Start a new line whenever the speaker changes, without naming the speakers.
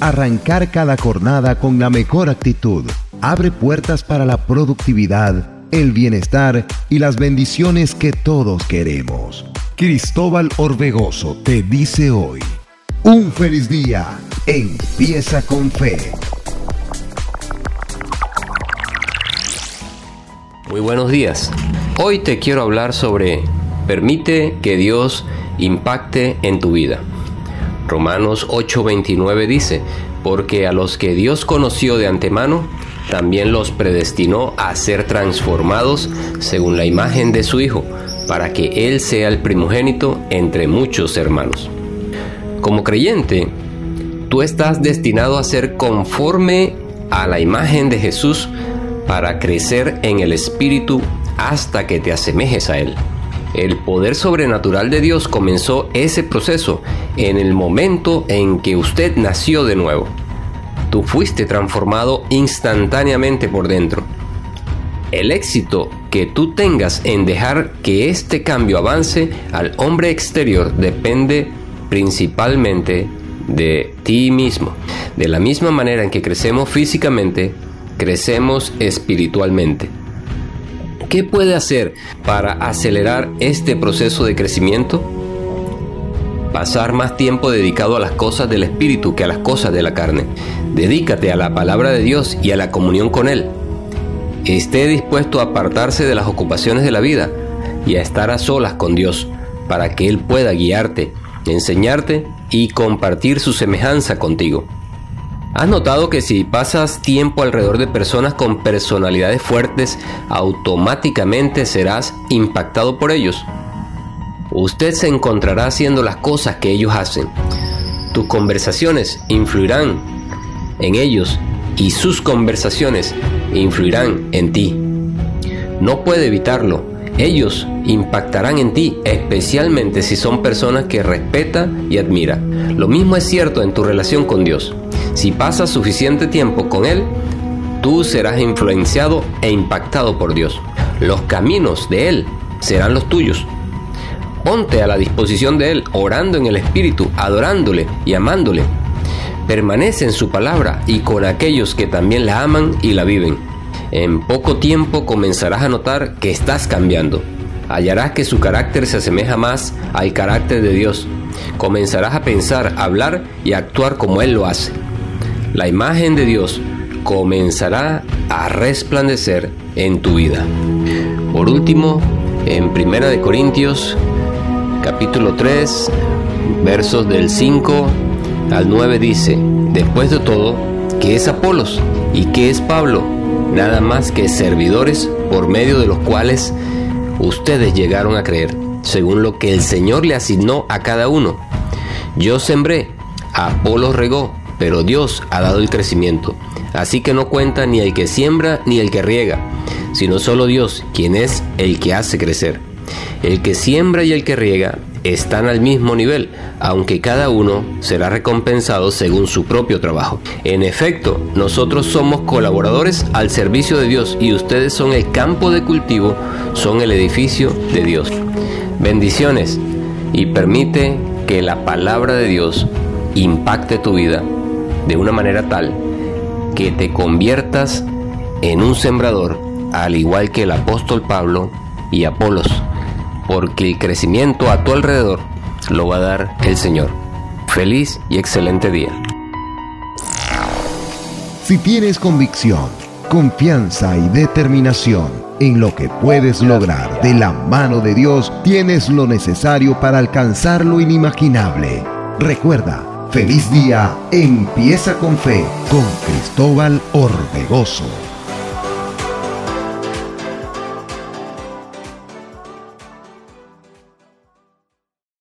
Arrancar cada jornada con la mejor actitud abre puertas para la productividad, el bienestar y las bendiciones que todos queremos. Cristóbal Orbegoso te dice hoy, un feliz día, empieza con fe.
Muy buenos días. Hoy te quiero hablar sobre permite que Dios impacte en tu vida. Romanos 8:29 dice, porque a los que Dios conoció de antemano, también los predestinó a ser transformados según la imagen de su Hijo, para que Él sea el primogénito entre muchos hermanos. Como creyente, tú estás destinado a ser conforme a la imagen de Jesús para crecer en el Espíritu hasta que te asemejes a Él. El poder sobrenatural de Dios comenzó ese proceso en el momento en que usted nació de nuevo. Tú fuiste transformado instantáneamente por dentro. El éxito que tú tengas en dejar que este cambio avance al hombre exterior depende principalmente de ti mismo. De la misma manera en que crecemos físicamente, crecemos espiritualmente. ¿Qué puede hacer para acelerar este proceso de crecimiento? Pasar más tiempo dedicado a las cosas del Espíritu que a las cosas de la carne. Dedícate a la palabra de Dios y a la comunión con Él. Esté dispuesto a apartarse de las ocupaciones de la vida y a estar a solas con Dios para que Él pueda guiarte, enseñarte y compartir su semejanza contigo. ¿Has notado que si pasas tiempo alrededor de personas con personalidades fuertes, automáticamente serás impactado por ellos? Usted se encontrará haciendo las cosas que ellos hacen. Tus conversaciones influirán en ellos y sus conversaciones influirán en ti. No puede evitarlo. Ellos impactarán en ti, especialmente si son personas que respeta y admira. Lo mismo es cierto en tu relación con Dios. Si pasas suficiente tiempo con Él, tú serás influenciado e impactado por Dios. Los caminos de Él serán los tuyos. Ponte a la disposición de Él, orando en el Espíritu, adorándole y amándole. Permanece en su palabra y con aquellos que también la aman y la viven. En poco tiempo comenzarás a notar que estás cambiando. Hallarás que su carácter se asemeja más al carácter de Dios. Comenzarás a pensar, hablar y actuar como Él lo hace la imagen de Dios comenzará a resplandecer en tu vida. Por último, en 1 de Corintios capítulo 3, versos del 5 al 9 dice, después de todo, ¿qué es Apolos y qué es Pablo? Nada más que servidores por medio de los cuales ustedes llegaron a creer, según lo que el Señor le asignó a cada uno. Yo sembré, Apolos regó, pero Dios ha dado el crecimiento. Así que no cuenta ni el que siembra ni el que riega, sino solo Dios, quien es el que hace crecer. El que siembra y el que riega están al mismo nivel, aunque cada uno será recompensado según su propio trabajo. En efecto, nosotros somos colaboradores al servicio de Dios y ustedes son el campo de cultivo, son el edificio de Dios. Bendiciones y permite que la palabra de Dios impacte tu vida de una manera tal que te conviertas en un sembrador, al igual que el apóstol Pablo y Apolos, porque el crecimiento a tu alrededor lo va a dar el Señor. Feliz y excelente día.
Si tienes convicción, confianza y determinación en lo que puedes lograr de la mano de Dios, tienes lo necesario para alcanzar lo inimaginable. Recuerda, Feliz día, empieza con fe con Cristóbal Orbegoso.